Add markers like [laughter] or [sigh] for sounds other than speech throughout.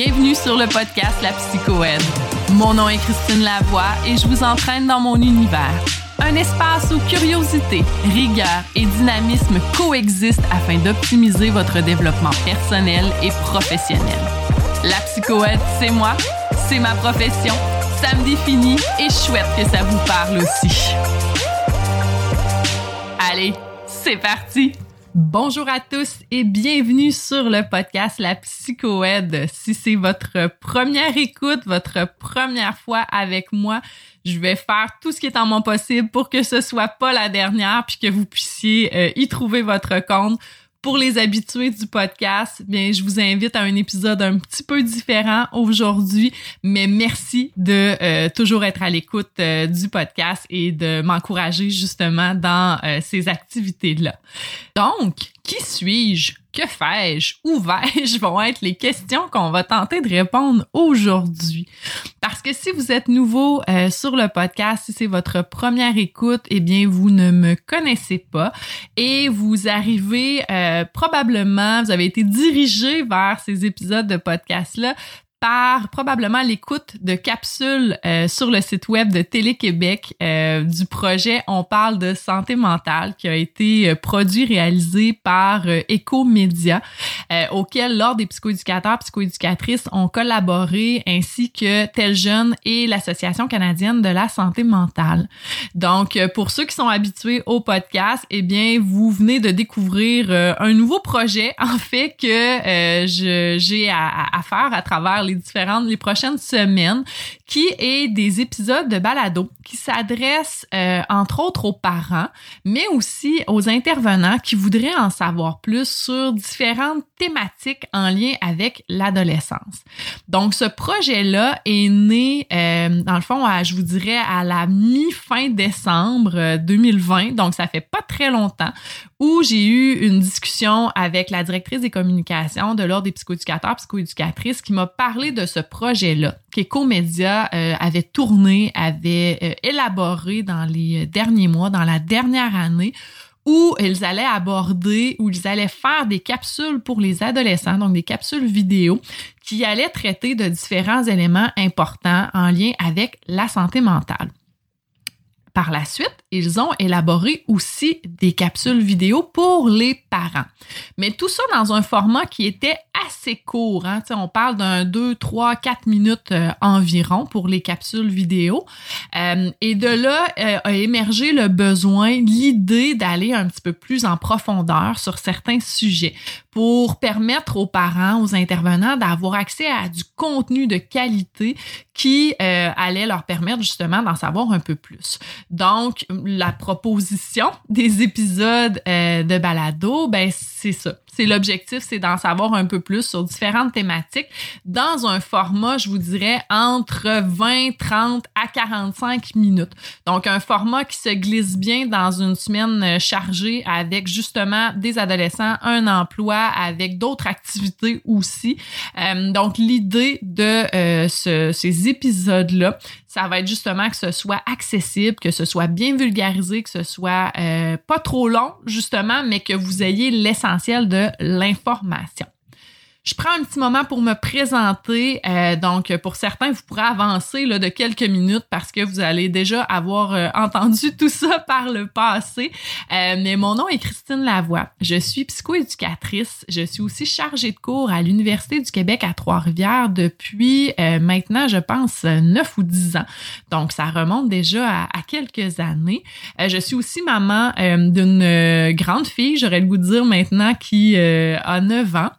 Bienvenue sur le podcast La Psychoède. Mon nom est Christine Lavoie et je vous entraîne dans mon univers. Un espace où curiosité, rigueur et dynamisme coexistent afin d'optimiser votre développement personnel et professionnel. La psychoède, c'est moi, c'est ma profession, ça me définit et chouette que ça vous parle aussi. Allez, c'est parti! Bonjour à tous et bienvenue sur le podcast La Psychoède. Si c'est votre première écoute, votre première fois avec moi, je vais faire tout ce qui est en mon possible pour que ce soit pas la dernière puis que vous puissiez euh, y trouver votre compte pour les habitués du podcast, bien, je vous invite à un épisode un petit peu différent aujourd'hui, mais merci de euh, toujours être à l'écoute euh, du podcast et de m'encourager justement dans euh, ces activités-là. Donc, qui suis-je? Que fais-je? Où vais-je? [laughs] vont être les questions qu'on va tenter de répondre aujourd'hui. Parce que si vous êtes nouveau euh, sur le podcast, si c'est votre première écoute, eh bien, vous ne me connaissez pas et vous arrivez euh, probablement, vous avez été dirigé vers ces épisodes de podcast-là par probablement l'écoute de capsules euh, sur le site web de Télé-Québec euh, du projet On parle de santé mentale qui a été euh, produit, réalisé par Ecomédia, auquel l'Ordre des psychoéducateurs, psychoéducatrices ont collaboré, ainsi que Tel Jeune et l'Association canadienne de la santé mentale. Donc, pour ceux qui sont habitués au podcast, eh bien, vous venez de découvrir un nouveau projet, [laughs] en fait, que j'ai à, à faire à travers les différentes, les prochaines semaines, qui est des épisodes de balado qui s'adressent euh, entre autres aux parents, mais aussi aux intervenants qui voudraient en savoir plus sur différentes thématiques en lien avec l'adolescence. Donc, ce projet-là est né, euh, dans le fond, je vous dirais, à la mi-fin décembre 2020, euh, donc ça fait pas très longtemps, où j'ai eu une discussion avec la directrice des communications de l'Ordre des psychoéducateurs, psychoéducatrices, qui m'a parlé de ce projet-là, euh, avait tourné, avait euh, élaboré dans les derniers mois, dans la dernière année, où ils allaient aborder, où ils allaient faire des capsules pour les adolescents, donc des capsules vidéo, qui allaient traiter de différents éléments importants en lien avec la santé mentale. Par la suite, ils ont élaboré aussi des capsules vidéo pour les parents. Mais tout ça dans un format qui était assez court. Hein? On parle d'un 2, 3, 4 minutes euh, environ pour les capsules vidéo. Euh, et de là euh, a émergé le besoin, l'idée d'aller un petit peu plus en profondeur sur certains sujets pour permettre aux parents, aux intervenants d'avoir accès à du contenu de qualité qui allait leur permettre justement d'en savoir un peu plus. Donc, la proposition des épisodes de balado, ben c'est ça. C'est l'objectif, c'est d'en savoir un peu plus sur différentes thématiques dans un format, je vous dirais, entre 20, 30 à 45 minutes. Donc, un format qui se glisse bien dans une semaine euh, chargée avec justement des adolescents, un emploi, avec d'autres activités aussi. Euh, donc, l'idée de euh, ces épisodes-là, ça va être justement que ce soit accessible, que ce soit bien vulgarisé, que ce soit pas trop long, justement, mais que vous ayez l'essentiel de l'information. Je prends un petit moment pour me présenter. Euh, donc, pour certains, vous pourrez avancer de quelques minutes parce que vous allez déjà avoir euh, entendu [laughs] tout ça par le passé. Euh, mais mon nom est Christine Lavoie. Je suis psychoéducatrice. Je suis aussi chargée de cours à l'Université du Québec à Trois-Rivières depuis maintenant, je pense, neuf ou dix ans. Donc, ça remonte déjà à, à quelques années. je suis aussi maman d'une grande fille, j'aurais le goût de dire maintenant, qui a neuf ans.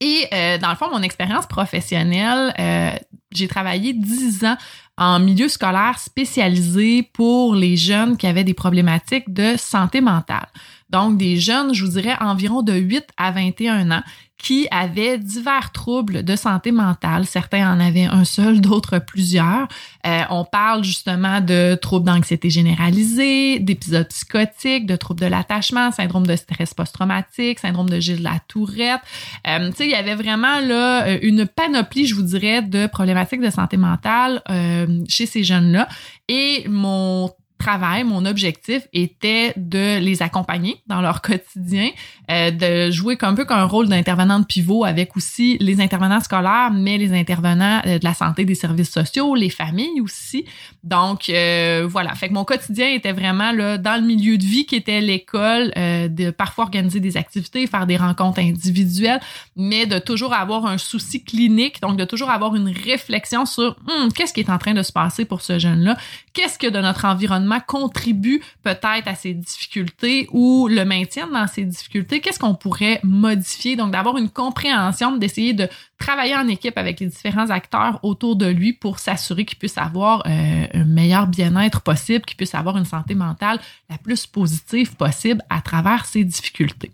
Et euh, dans le fond, mon expérience professionnelle, euh, j'ai travaillé dix ans en milieu scolaire spécialisé pour les jeunes qui avaient des problématiques de santé mentale. Donc, des jeunes, je vous dirais, environ de 8 à 21 ans qui avaient divers troubles de santé mentale. Certains en avaient un seul, d'autres plusieurs. Euh, on parle justement de troubles d'anxiété généralisée, d'épisodes psychotiques, de troubles de l'attachement, syndrome de stress post-traumatique, syndrome de Gilles de la Tourette. Euh, tu sais, il y avait vraiment là une panoplie, je vous dirais, de problématiques de santé mentale euh, chez ces jeunes-là. Et mon travail, mon objectif était de les accompagner dans leur quotidien, euh, de jouer un peu comme un rôle d'intervenant de pivot avec aussi les intervenants scolaires, mais les intervenants euh, de la santé, des services sociaux, les familles aussi. Donc euh, voilà, fait que mon quotidien était vraiment là dans le milieu de vie qui était l'école, de parfois organiser des activités, faire des rencontres individuelles, mais de toujours avoir un souci clinique, donc de toujours avoir une réflexion sur hum, qu'est-ce qui est en train de se passer pour ce jeune-là, qu'est-ce que de notre environnement contribue peut-être à ces difficultés ou le maintien dans ces difficultés, qu'est-ce qu'on pourrait modifier, donc d'avoir une compréhension, d'essayer de travailler en équipe avec les différents acteurs autour de lui pour s'assurer qu'il puisse avoir euh, un meilleur bien-être possible, qu'il puisse avoir une santé mentale la plus positive possible à travers ces difficultés.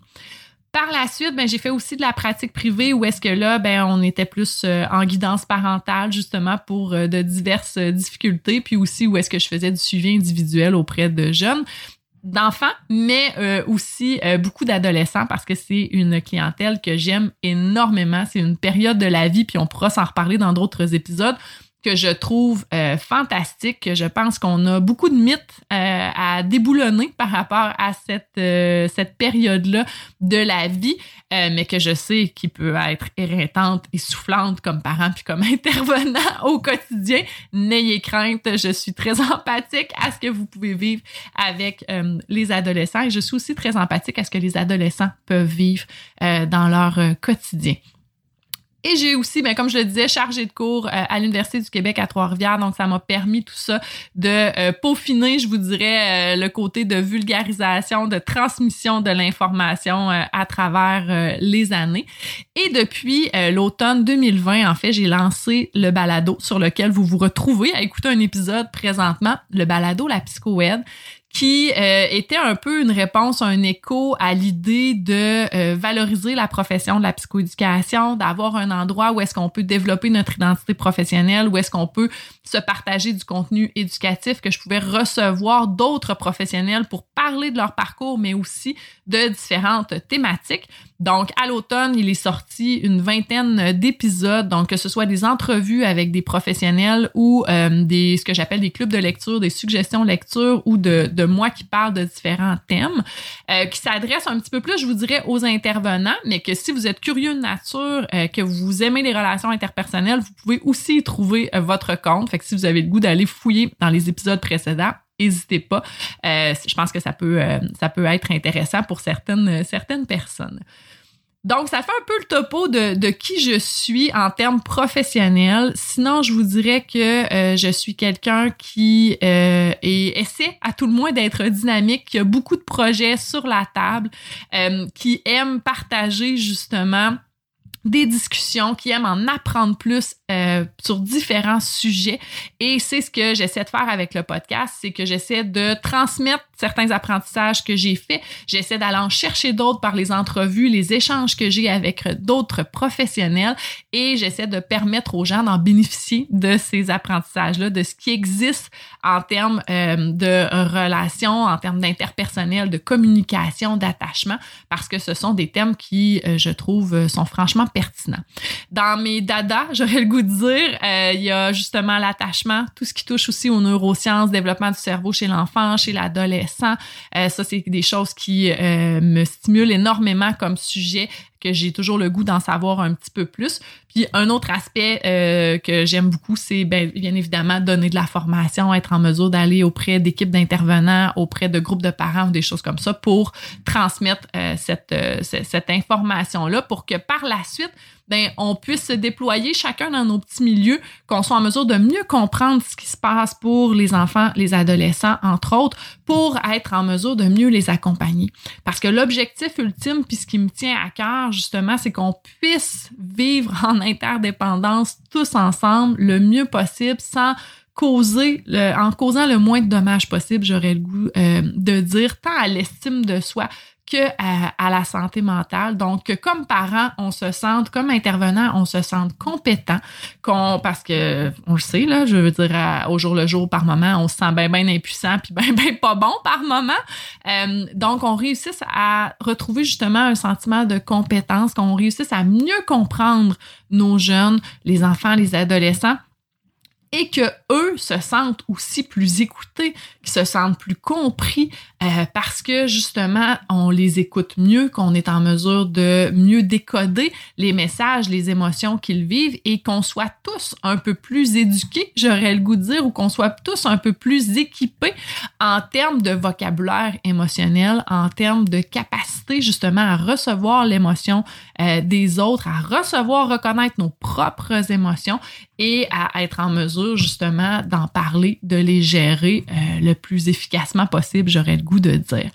Par la suite, ben, j'ai fait aussi de la pratique privée où est-ce que là, ben, on était plus euh, en guidance parentale justement pour euh, de diverses euh, difficultés, puis aussi où est-ce que je faisais du suivi individuel auprès de jeunes d'enfants, mais aussi beaucoup d'adolescents parce que c'est une clientèle que j'aime énormément. C'est une période de la vie, puis on pourra s'en reparler dans d'autres épisodes que je trouve euh, fantastique, que je pense qu'on a beaucoup de mythes euh, à déboulonner par rapport à cette, euh, cette période-là de la vie, mais que je sais qui peut être éreintante et soufflante comme parent puis comme [laughs] intervenant au quotidien. N'ayez crainte, je suis très empathique à ce que vous pouvez vivre avec les adolescents et je suis aussi très empathique à ce que les adolescents peuvent vivre dans leur quotidien. Et j'ai aussi, ben, comme je le disais, chargé de cours euh, à l'Université du Québec à Trois-Rivières. Donc, ça m'a permis tout ça de euh, peaufiner, je vous dirais, euh, le côté de vulgarisation, de transmission de l'information à travers les années. Et depuis l'automne 2020, en fait, j'ai lancé le balado sur lequel vous vous retrouvez à écouter un épisode présentement, le balado La Psychoède, qui euh, était un peu une réponse, un écho à l'idée de euh, valoriser la profession de la psychoéducation, d'avoir un endroit où est-ce qu'on peut développer notre identité professionnelle, où est-ce qu'on peut se partager du contenu éducatif, que je pouvais recevoir d'autres professionnels pour parler de leur parcours, mais aussi de différentes thématiques. Donc, à l'automne, il est sorti une vingtaine d'épisodes, donc que ce soit des entrevues avec des professionnels ou euh, des ce que j'appelle des clubs de lecture, des suggestions lecture ou de, de moi qui parle de différents thèmes, euh, qui s'adressent un petit peu plus, je vous dirais, aux intervenants, mais que si vous êtes curieux de nature, euh, que vous aimez les relations interpersonnelles, vous pouvez aussi y trouver votre compte. Fait que si vous avez le goût d'aller fouiller dans les épisodes précédents, n'hésitez pas. Euh, je pense que ça peut, euh, ça peut être intéressant pour certaines, certaines personnes. Donc, ça fait un peu le topo de, de qui je suis en termes professionnels. Sinon, je vous dirais que euh, je suis quelqu'un qui essaie à tout le moins d'être dynamique, qui a beaucoup de projets sur la table, qui aime partager justement des discussions, qui aiment en apprendre plus euh, sur différents sujets. Et c'est ce que j'essaie de faire avec le podcast, c'est que j'essaie de transmettre certains apprentissages que j'ai faits. J'essaie d'aller en chercher d'autres par les entrevues, les échanges que j'ai avec d'autres professionnels et j'essaie de permettre aux gens d'en bénéficier de ces apprentissages-là, de ce qui existe en termes euh, de relations, en termes d'interpersonnel, de communication, d'attachement, parce que ce sont des thèmes qui, euh, je trouve, sont franchement Dans mes dada, [laughs] j'aurais le goût de dire, euh, il y a justement l'attachement, tout ce qui touche aussi aux neurosciences, développement du cerveau chez l'enfant, chez l'adolescent. Euh, ça, c'est des choses qui euh, me stimulent énormément comme sujet que j'ai toujours le goût d'en savoir un petit peu plus. Puis un autre aspect euh, que j'aime beaucoup, c'est ben, bien évidemment donner de la formation, être en mesure d'aller auprès d'équipes d'intervenants, auprès de groupes de parents ou des choses comme ça pour transmettre euh, cette, euh, cette information-là pour que par la suite, ben, on puisse se déployer chacun dans nos petits milieux, qu'on soit en mesure de mieux comprendre ce qui se passe pour les enfants, les adolescents, entre autres, pour être en mesure de mieux les accompagner. Parce que l'objectif ultime, puis ce qui me tient à cœur, justement, c'est qu'on puisse vivre en interdépendance tous ensemble le mieux possible sans causer, en causant le moins de dommages possible, j'aurais le goût euh, de dire, tant à l'estime de soi que à, la santé mentale. Donc, que comme parent, on se sente, comme intervenant, on se sente compétent, qu'on, parce que on le sait là, je veux dire, au jour le jour, par moment, on se sent bien bien impuissant puis [laughs] bien bien pas bon par moment. Euh, donc, on réussisse à retrouver justement un sentiment de compétence, qu'on réussisse à mieux comprendre nos jeunes, les enfants, les adolescents et que eux se sentent aussi plus écoutés, qu'ils se sentent plus compris euh, parce que justement on les écoute mieux, qu'on est en mesure de mieux décoder les messages, les émotions qu'ils vivent et qu'on soit tous un peu plus éduqués, j'aurais le goût de dire, ou qu'on soit tous un peu plus équipés en termes de vocabulaire émotionnel, en termes de capacité justement à recevoir l'émotion euh, des autres, à recevoir, reconnaître nos propres émotions et à être en mesure justement d'en parler, de les gérer euh, le plus efficacement possible, j'aurais le goût de dire.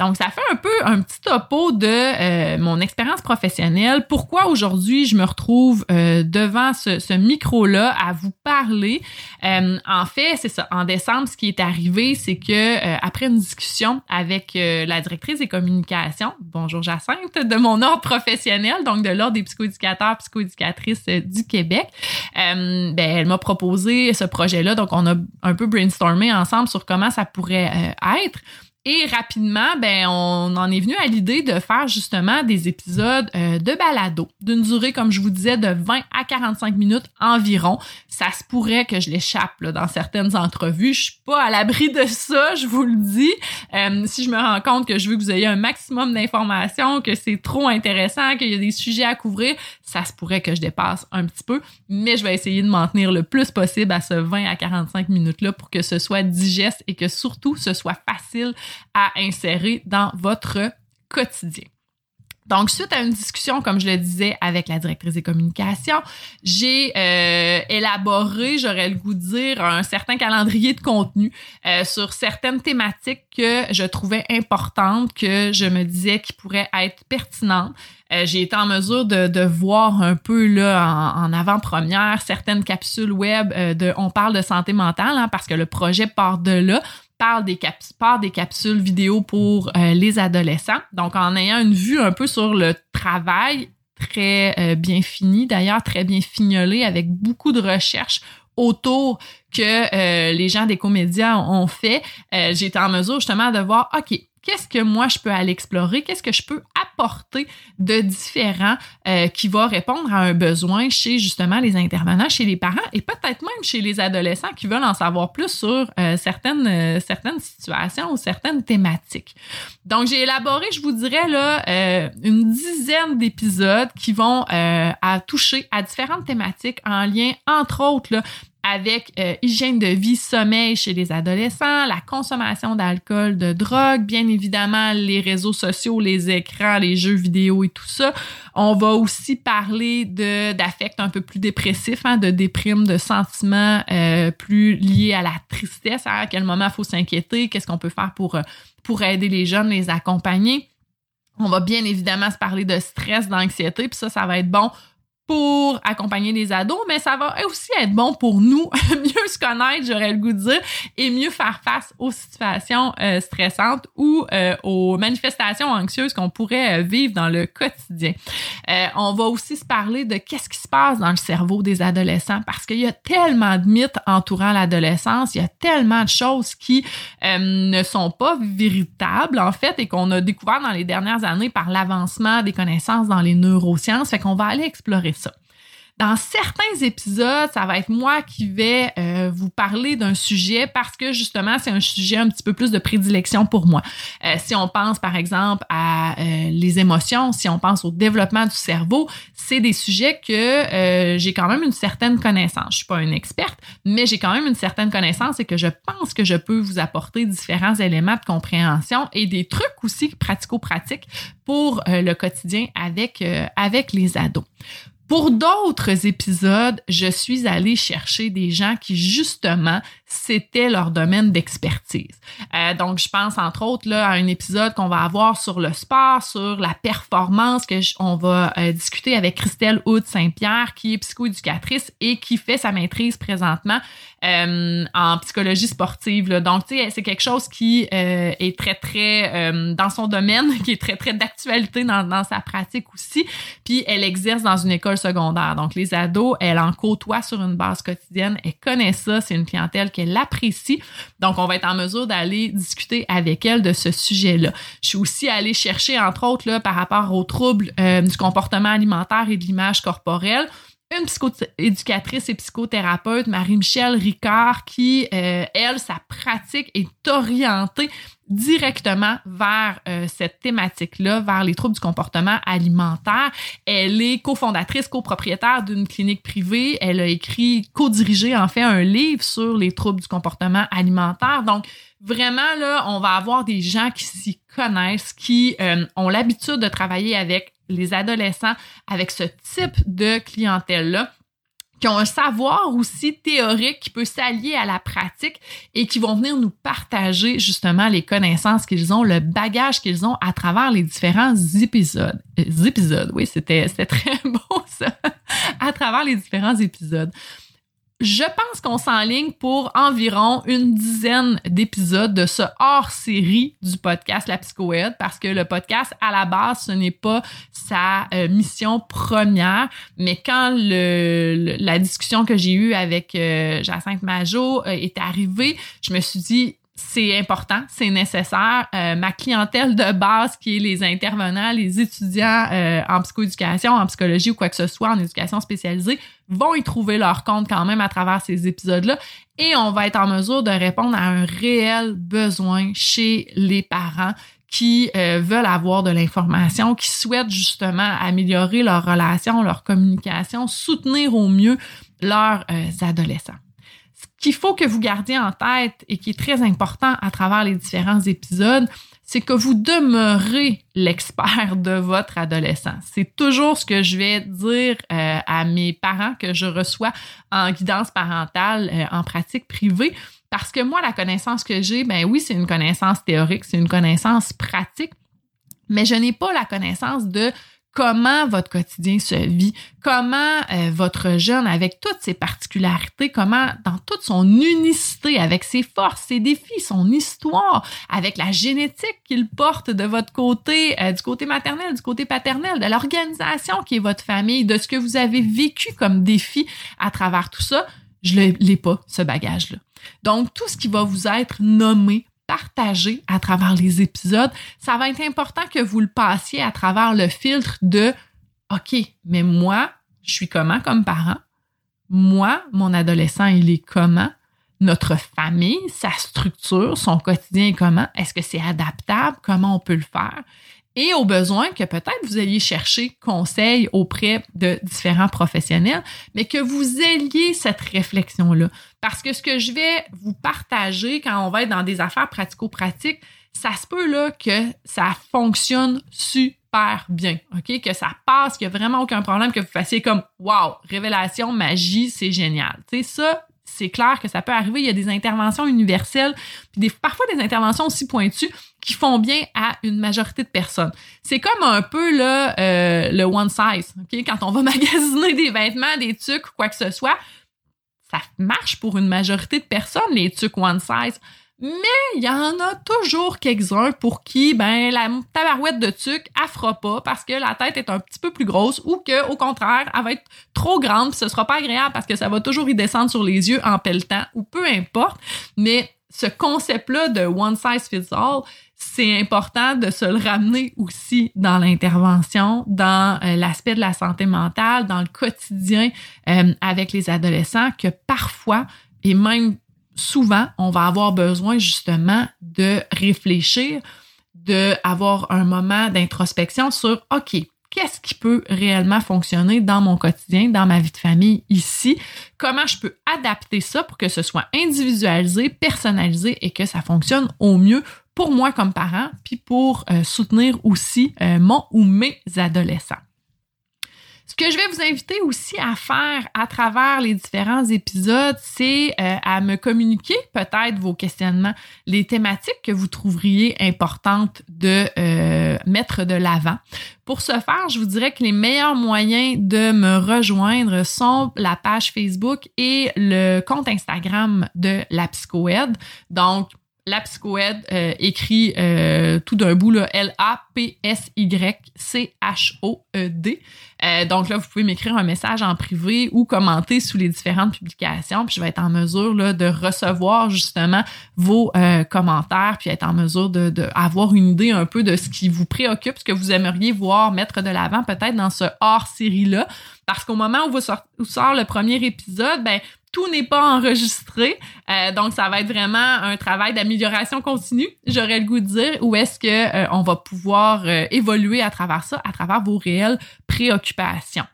Donc, ça fait un peu un petit topo de euh, mon expérience professionnelle. Pourquoi aujourd'hui je me retrouve euh, devant ce, micro-là à vous parler? Euh, en fait, c'est ça. En décembre, ce qui est arrivé, c'est que après une discussion avec la directrice des communications, bonjour Jacinthe, de mon ordre professionnel, donc de l'ordre des psychoéducateurs, psychoéducatrices du Québec, ben, elle m'a proposé ce projet-là. Donc, on a un peu brainstormé ensemble sur comment ça pourrait être. Et rapidement, ben, on en est venu à l'idée de faire justement des épisodes euh, de balado d'une durée, comme je vous disais, de 20 à 45 minutes environ. Ça se pourrait que je l'échappe dans certaines entrevues. Je suis pas à l'abri de ça, je vous le dis. Euh, si je me rends compte que je veux que vous ayez un maximum d'informations, que c'est trop intéressant, qu'il y a des sujets à couvrir, ça se pourrait que je dépasse un petit peu. Mais je vais essayer de m'en tenir le plus possible à ce 20 à 45 minutes-là pour que ce soit digeste et que surtout ce soit facile à insérer dans votre quotidien. Donc, suite à une discussion, comme je le disais, avec la directrice des communications, j'ai euh, élaboré, j'aurais le goût de dire, un certain calendrier de contenu euh, sur certaines thématiques que je trouvais importantes, que je me disais qui pourraient être pertinentes. Euh, j'ai été en mesure de, de, voir un peu là en, avant-première certaines capsules web de On parle de santé mentale, hein, parce que le projet part de là parle des, capsules vidéo pour euh, les adolescents. Donc, en ayant une vue un peu sur le travail très euh, bien fini, d'ailleurs très bien fignolé, avec beaucoup de recherches autour que euh, les gens des comédiens ont fait, été en mesure justement de voir, OK, qu'est-ce que moi je peux aller explorer, qu'est-ce que je peux apporter de différent euh, qui va répondre à un besoin chez justement les intervenants, chez les parents et peut-être même chez les adolescents qui veulent en savoir plus sur euh, certaines, euh, certaines situations ou certaines thématiques? Donc j'ai élaboré, je vous dirais là, une dizaine d'épisodes qui vont à toucher à différentes thématiques en lien entre autres là, avec euh, hygiène de vie, sommeil chez les adolescents, la consommation d'alcool, de drogue, bien évidemment les réseaux sociaux, les écrans, les jeux vidéo et tout ça. On va aussi parler de d'affects un peu plus dépressifs, hein, de déprime, de sentiments euh, plus liés à la tristesse, hein, à quel moment il faut s'inquiéter, qu'est-ce qu'on peut faire pour euh, pour aider les jeunes, les accompagner. On va bien évidemment se parler de stress, d'anxiété, puis ça, ça va être bon pour accompagner les ados, mais ça va aussi être bon pour nous [laughs] mieux se connaître, j'aurais le goût de dire, et mieux faire face aux situations euh, stressantes ou euh, aux manifestations anxieuses qu'on pourrait euh, vivre dans le quotidien. on va aussi se parler de qu'est-ce qui se passe dans le cerveau des adolescents parce qu'il y a tellement de mythes entourant l'adolescence, il y a tellement de choses qui ne sont pas véritables en fait et qu'on a découvert dans les dernières années par l'avancement des connaissances dans les neurosciences, fait qu'on va aller explorer dans certains épisodes, ça va être moi qui vais euh, vous parler d'un sujet parce que justement, c'est un sujet un petit peu plus de prédilection pour moi. Euh, si on pense par exemple à euh, les émotions, si on pense au développement du cerveau, c'est des sujets que j'ai quand même une certaine connaissance. Je suis pas une experte, mais j'ai quand même une certaine connaissance et que je pense que je peux vous apporter différents éléments de compréhension et des trucs aussi pratico-pratiques pour le quotidien avec avec les ados. Pour d'autres épisodes, je suis allée chercher des gens qui, justement, c'était leur domaine d'expertise. Euh, donc, je pense entre autres là, à un épisode qu'on va avoir sur le sport, sur la performance, que on va euh, discuter avec Christelle Houd Saint-Pierre, qui est psychoéducatrice et qui fait sa maîtrise présentement euh, en psychologie sportive. Donc, tu sais, c'est quelque chose qui est très, très dans son domaine, [laughs] qui est très, très d'actualité dans, dans sa pratique aussi. Puis, elle exerce dans une école secondaire. Donc, les ados, elle en côtoie sur une base quotidienne. Elle connaît ça. C'est une clientèle qu'elle apprécie. Donc, on va être en mesure d'aller discuter avec elle de ce sujet-là. Je suis aussi allée chercher, entre autres, par rapport aux troubles euh, du comportement alimentaire et de l'image corporelle une psychoéducatrice et psychothérapeute, Marie-Michel Ricard, qui, euh, elle, sa pratique est orientée directement vers euh, cette thématique-là, vers les troubles du comportement alimentaire. Elle est cofondatrice, copropriétaire d'une clinique privée. Elle a écrit, co-dirigé en fait un livre sur les troubles du comportement alimentaire. Donc, vraiment, là, on va avoir des gens qui s'y connaissent, qui euh, ont l'habitude de travailler avec les adolescents, avec ce type de clientèle-là qui ont un savoir aussi théorique qui peut s'allier à la pratique et qui vont venir nous partager justement les connaissances qu'ils ont, le bagage qu'ils ont à travers les différents épisodes. Euh, épisodes, oui, c'était très [laughs] beau ça, à travers les différents épisodes. Je pense qu'on s'enligne pour environ une dizaine d'épisodes de ce hors-série du podcast La Psychoède parce que le podcast, à la base, ce n'est pas sa euh, mission première, mais quand le, la discussion que j'ai eue avec euh, Jacinthe Majot euh, est arrivée, je me suis dit, c'est important, c'est nécessaire. Euh, ma clientèle de base, qui est les intervenants, les étudiants euh, en psychoéducation, en psychologie ou quoi que ce soit, en éducation spécialisée, vont y trouver leur compte quand même à travers ces épisodes-là. Et on va être en mesure de répondre à un réel besoin chez les parents qui euh, veulent avoir de l'information, qui souhaitent justement améliorer leur relation, leur communication, soutenir au mieux leurs adolescents qu'il faut que vous gardiez en tête et qui est très important à travers les différents épisodes, c'est que vous demeurez l'expert de votre adolescent. C'est toujours ce que je vais dire euh, à mes parents que je reçois en guidance parentale euh, en pratique privée. Parce que moi, la connaissance que j'ai, ben oui, c'est une connaissance théorique, c'est une connaissance pratique, mais je n'ai pas la connaissance de comment votre quotidien se vit, comment euh, votre jeune, avec toutes ses particularités, comment dans toute son unicité, avec ses forces, ses défis, son histoire, avec la génétique qu'il porte de votre côté, euh, du côté maternel, du côté paternel, de l'organisation qui est votre famille, de ce que vous avez vécu comme défi à travers tout ça, je ne l'ai pas, ce bagage-là. Donc, tout ce qui va vous être nommé partager à travers les épisodes, ça va être important que vous le passiez à travers le filtre de OK, mais moi, je suis comment comme parent? Moi, mon adolescent, il est comment? Notre famille, sa structure, son quotidien est comment? Est-ce que c'est adaptable? Comment on peut le faire? Et au besoin que peut-être vous alliez chercher conseil auprès de différents professionnels, mais que vous ayez cette réflexion-là. Parce que ce que je vais vous partager quand on va être dans des affaires pratico-pratiques, ça se peut là que ça fonctionne super bien, OK? Que ça passe, qu'il n'y a vraiment aucun problème, que vous fassiez comme wow, révélation, magie, c'est génial. Tu sais, ça, c'est clair que ça peut arriver. Il y a des interventions universelles, puis des, parfois des interventions aussi pointues qui font bien à une majorité de personnes. C'est comme un peu euh, le one size. Quand on va [laughs] magasiner des vêtements, des tucs ou quoi que ce soit, ça marche pour une majorité de personnes, les tucs one size. Mais il y en a toujours quelques-uns pour qui, ben, la tabarouette de tuc, elle fera pas parce que la tête est un petit peu plus grosse ou que, au contraire, elle va être trop grande ce sera pas agréable parce que ça va toujours y descendre sur les yeux en pelletant ou peu importe. Mais ce concept-là de one size fits all, c'est important de se le ramener aussi dans l'intervention, dans euh, l'aspect de la santé mentale, dans le quotidien euh, avec les adolescents, que parfois, et même souvent, on va avoir besoin justement de réfléchir, de avoir un moment d'introspection sur OK, qu'est-ce qui peut réellement fonctionner dans mon quotidien, dans ma vie de famille ici, comment je peux adapter ça pour que ce soit individualisé, personnalisé et que ça fonctionne au mieux pour moi comme parent, puis pour euh, soutenir aussi euh, mon ou mes adolescents? Ce que je vais vous inviter aussi à faire à travers les différents épisodes, c'est euh, à me communiquer peut-être vos questionnements, les thématiques que vous trouveriez importantes de euh, mettre de l'avant. Pour ce faire, je vous dirais que les meilleurs moyens de me rejoindre sont la page Facebook et le compte Instagram de la Psychoed. Donc, la euh, écrit euh, tout d'un bout, L-A-P-S-Y-C-H-O-E-D. Euh, donc là, vous pouvez m'écrire un message en privé ou commenter sous les différentes publications, puis je vais être en mesure de recevoir justement vos commentaires, puis être en mesure de, de, avoir une idée un peu de ce qui vous préoccupe, ce que vous aimeriez voir mettre de l'avant peut-être dans ce hors-série-là. Parce qu'au moment où vous sort, où sort le premier épisode, ben tout n'est pas enregistré. Euh, donc, ça va être vraiment un travail d'amélioration continue, j'aurais le goût de dire, où est-ce que euh, on va pouvoir euh, évoluer à travers ça, à travers vos réelles préoccupations.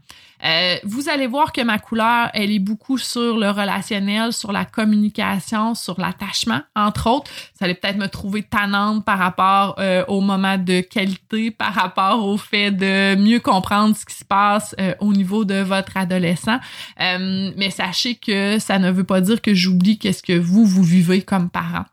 Euh, vous allez voir que ma couleur, elle est beaucoup sur le relationnel, sur la communication, sur l'attachement, entre autres. Vous allez peut-être me trouver tannante par rapport euh, au moment de qualité, par rapport au fait de mieux comprendre ce qui se passe euh, au niveau de votre adolescent. mais sachez que ça ne veut pas dire que j'oublie qu'est-ce que vous, vous vivez comme parent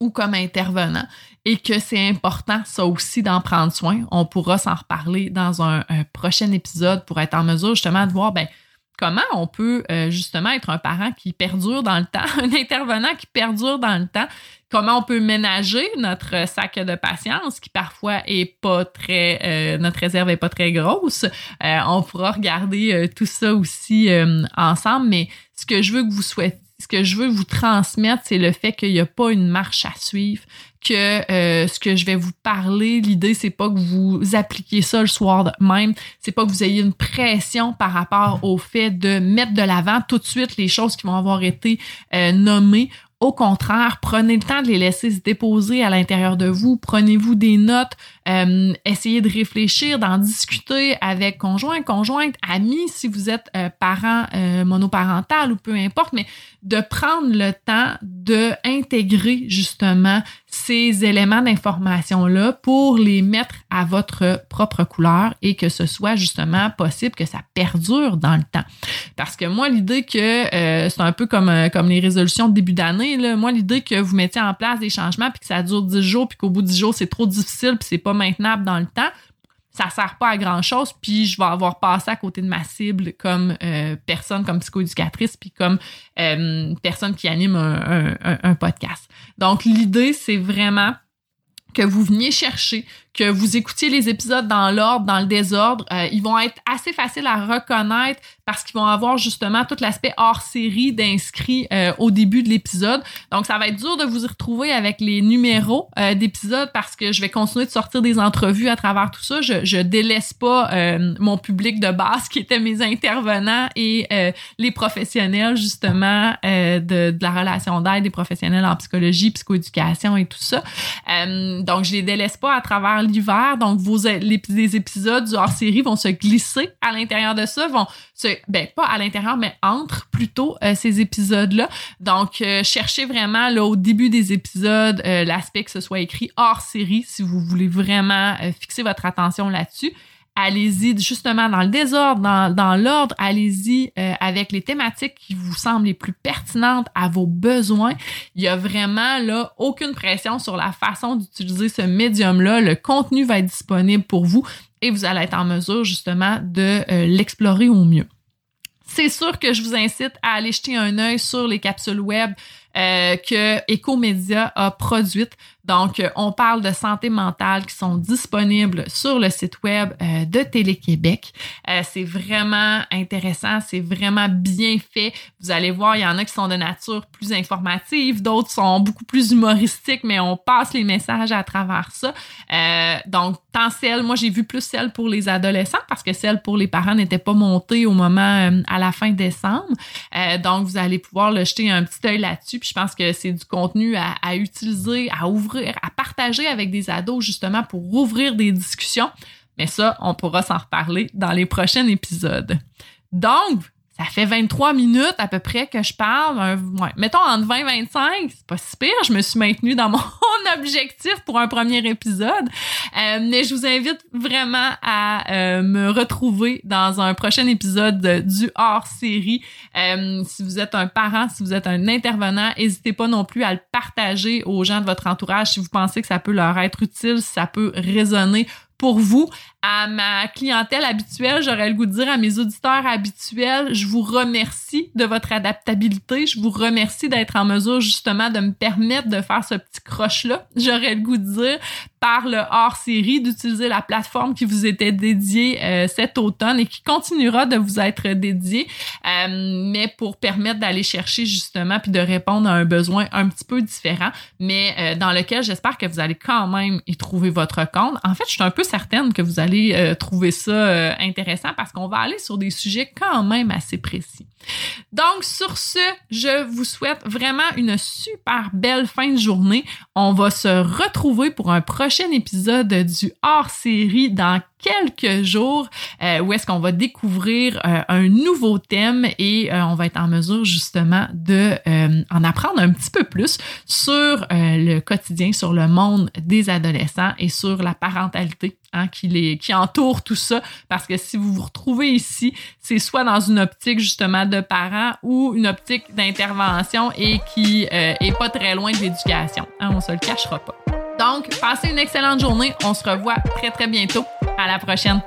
ou comme intervenant et que c'est important, ça aussi, d'en prendre soin. On pourra s'en reparler dans un, prochain épisode pour être en mesure justement de voir ben, comment on peut euh, justement être un parent qui perdure dans le temps, [laughs] un intervenant qui perdure dans le temps, comment on peut ménager notre sac de patience qui parfois est pas très, euh, notre réserve est pas très grosse. Euh, on pourra regarder tout ça aussi ensemble, mais ce que je veux que vous souhaitez ce que je veux vous transmettre, c'est le fait qu'il n'y a pas une marche à suivre, que euh, ce que je vais vous parler, l'idée c'est pas que vous appliquiez ça le soir même, c'est pas que vous ayez une pression par rapport au fait de mettre de l'avant tout de suite les choses qui vont avoir été euh, nommées. Au contraire, prenez le temps de les laisser se déposer à l'intérieur de vous. Prenez-vous des notes, euh, essayez de réfléchir, d'en discuter avec conjoint, conjointe, amis, si vous êtes euh, parent euh, monoparental ou peu importe, mais de prendre le temps de intégrer justement ces éléments d'information-là pour les mettre à votre propre couleur et que ce soit justement possible que ça perdure dans le temps. Parce que moi, l'idée que euh, c'est un peu comme, euh, comme les résolutions de début d'année, moi, l'idée que vous mettiez en place des changements puis que ça dure 10 jours puis qu'au bout de 10 jours, c'est trop difficile puis c'est pas maintenable dans le temps, ça sert pas à grand chose puis je vais avoir passé à côté de ma cible comme euh, personne comme psychoéducatrice puis comme euh, personne qui anime un, un podcast. Donc l'idée c'est vraiment que vous veniez chercher que vous écoutiez les épisodes dans l'ordre, dans le désordre, euh, ils vont être assez faciles à reconnaître parce qu'ils vont avoir justement tout l'aspect hors série d'inscrits euh, au début de l'épisode. Donc, ça va être dur de vous y retrouver avec les numéros euh, d'épisodes parce que je vais continuer de sortir des entrevues à travers tout ça. Je, je délaisse pas mon public de base qui était mes intervenants et les professionnels justement de, de, la relation d'aide, des professionnels en psychologie, psychoéducation et tout ça. donc, je les délaisse pas à travers l'hiver. Donc, vos, les, épisodes du hors-série vont se glisser à l'intérieur de ça, vont se, ben, pas à l'intérieur, mais entre plutôt euh, ces épisodes-là. Donc, euh, cherchez vraiment, là, au début des épisodes, euh, l'aspect que ce soit écrit hors-série si vous voulez vraiment fixer votre attention là-dessus allez-y justement dans le désordre, dans, dans l'ordre, allez-y euh, avec les thématiques qui vous semblent les plus pertinentes à vos besoins. Il y a vraiment là aucune pression sur la façon d'utiliser ce médium-là. Le contenu va être disponible pour vous et vous allez être en mesure justement de euh, l'explorer au mieux. C'est sûr que je vous incite à aller jeter un œil sur les capsules web euh, que Ecomédia a produites. Donc, euh, on parle de santé mentale qui sont disponibles sur le site web euh, de Télé-Québec. Euh, c'est vraiment intéressant, c'est vraiment bien fait. Vous allez voir, il y en a qui sont de nature plus informative, d'autres sont beaucoup plus humoristiques, mais on passe les messages à travers ça. donc, tant celle, moi j'ai vu plus celle pour les adolescents parce que celle pour les parents n'était pas montée au moment à la fin décembre. donc, vous allez pouvoir le jeter un petit œil là-dessus. Je pense que c'est du contenu à utiliser, à ouvrir à partager avec des ados justement pour ouvrir des discussions. Mais ça, on pourra s'en reparler dans les prochains épisodes. Donc, ça fait 23 minutes à peu près que je parle. mettons entre 20 et 25, c'est pas si pire. Je me suis maintenue dans [laughs] mon objectif pour un premier épisode. Euh, mais je vous invite vraiment à euh, me retrouver dans un prochain épisode du hors-série. Euh, si vous êtes un parent, si vous êtes un intervenant, n'hésitez pas non plus à le partager aux gens de votre entourage si vous pensez que ça peut leur être utile, si ça peut résonner pour vous. À ma clientèle habituelle, j'aurais le goût de dire à mes auditeurs habituels, je vous remercie de votre adaptabilité. Je vous remercie d'être en mesure justement de me permettre de faire ce petit croche-là. J'aurais le goût de dire par le hors-série d'utiliser la plateforme qui vous était dédiée euh, cet automne et qui continuera de vous être dédiée, euh, mais pour permettre d'aller chercher justement puis de répondre à un besoin un petit peu différent, mais euh, dans lequel j'espère que vous allez quand même y trouver votre compte. En fait, je suis un peu certaine que vous allez trouver ça intéressant parce qu'on va aller sur des sujets quand même assez précis. Donc, sur ce, je vous souhaite vraiment une super belle fin de journée. On va se retrouver pour un prochain épisode du hors-série dans quelques jours euh, où est-ce qu'on va découvrir euh, un nouveau thème et euh, on va être en mesure justement de en apprendre un petit peu plus sur le quotidien, sur le monde des adolescents et sur la parentalité hein, qui, les, qui entoure tout ça. Parce que si vous vous retrouvez ici, c'est soit dans une optique justement de parents ou une optique d'intervention et qui est pas très loin de l'éducation. Hein, on se le cachera pas. Donc, passez une excellente journée. On se revoit très, très bientôt. À la prochaine.